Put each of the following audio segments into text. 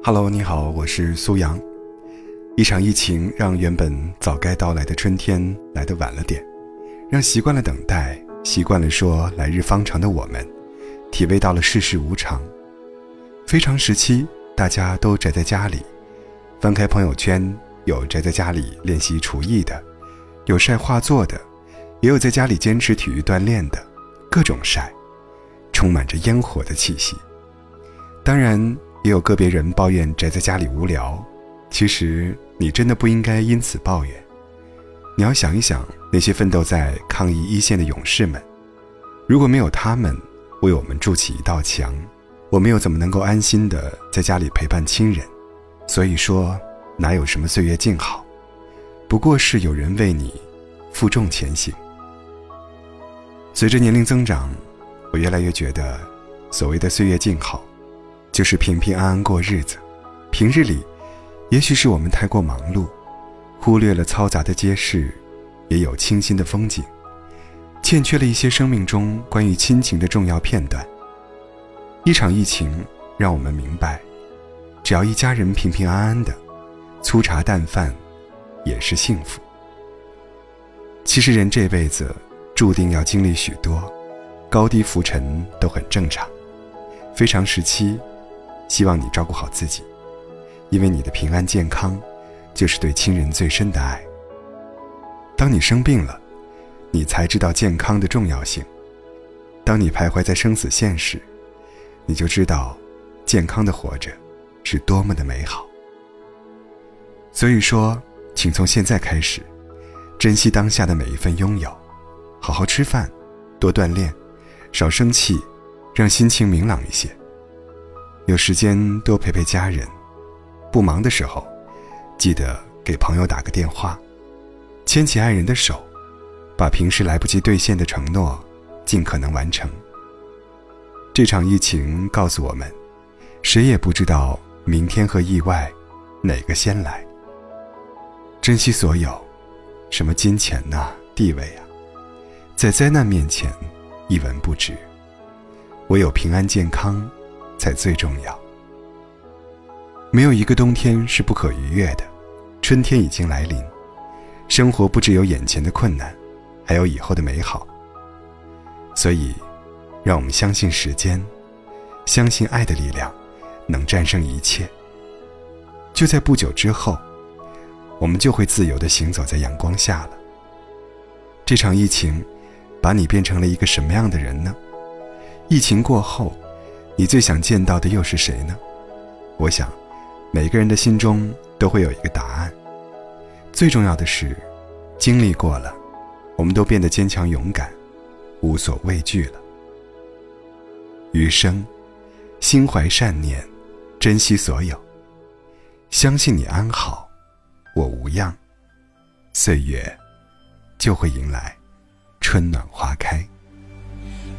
Hello，你好，我是苏阳。一场疫情让原本早该到来的春天来得晚了点，让习惯了等待、习惯了说来日方长的我们，体味到了世事无常。非常时期，大家都宅在家里，翻开朋友圈，有宅在家里练习厨艺的，有晒画作的，也有在家里坚持体育锻炼的，各种晒，充满着烟火的气息。当然，也有个别人抱怨宅在家里无聊。其实，你真的不应该因此抱怨。你要想一想那些奋斗在抗疫一线的勇士们，如果没有他们为我们筑起一道墙，我们又怎么能够安心的在家里陪伴亲人？所以说，哪有什么岁月静好，不过是有人为你负重前行。随着年龄增长，我越来越觉得，所谓的岁月静好。就是平平安安过日子。平日里，也许是我们太过忙碌，忽略了嘈杂的街市，也有清新的风景，欠缺了一些生命中关于亲情的重要片段。一场疫情让我们明白，只要一家人平平安安的，粗茶淡饭也是幸福。其实人这辈子注定要经历许多，高低浮沉都很正常。非常时期。希望你照顾好自己，因为你的平安健康，就是对亲人最深的爱。当你生病了，你才知道健康的重要性；当你徘徊在生死线时，你就知道，健康的活着，是多么的美好。所以说，请从现在开始，珍惜当下的每一份拥有，好好吃饭，多锻炼，少生气，让心情明朗一些。有时间多陪陪家人，不忙的时候，记得给朋友打个电话，牵起爱人的手，把平时来不及兑现的承诺，尽可能完成。这场疫情告诉我们，谁也不知道明天和意外，哪个先来。珍惜所有，什么金钱呐、地位啊，在灾难面前，一文不值。唯有平安健康。才最重要。没有一个冬天是不可逾越的，春天已经来临，生活不只有眼前的困难，还有以后的美好。所以，让我们相信时间，相信爱的力量，能战胜一切。就在不久之后，我们就会自由的行走在阳光下了。这场疫情，把你变成了一个什么样的人呢？疫情过后。你最想见到的又是谁呢？我想，每个人的心中都会有一个答案。最重要的是，经历过了，我们都变得坚强勇敢，无所畏惧了。余生，心怀善念，珍惜所有，相信你安好，我无恙，岁月就会迎来春暖花开。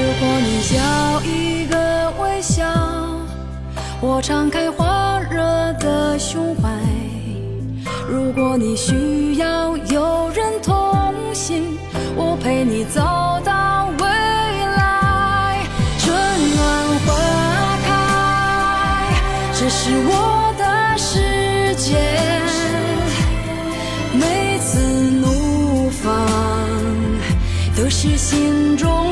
如果你要一个微笑我敞开火热的胸怀如果你需要有人同行我陪你走到未来春暖花开这是我的世界每次怒放都是心中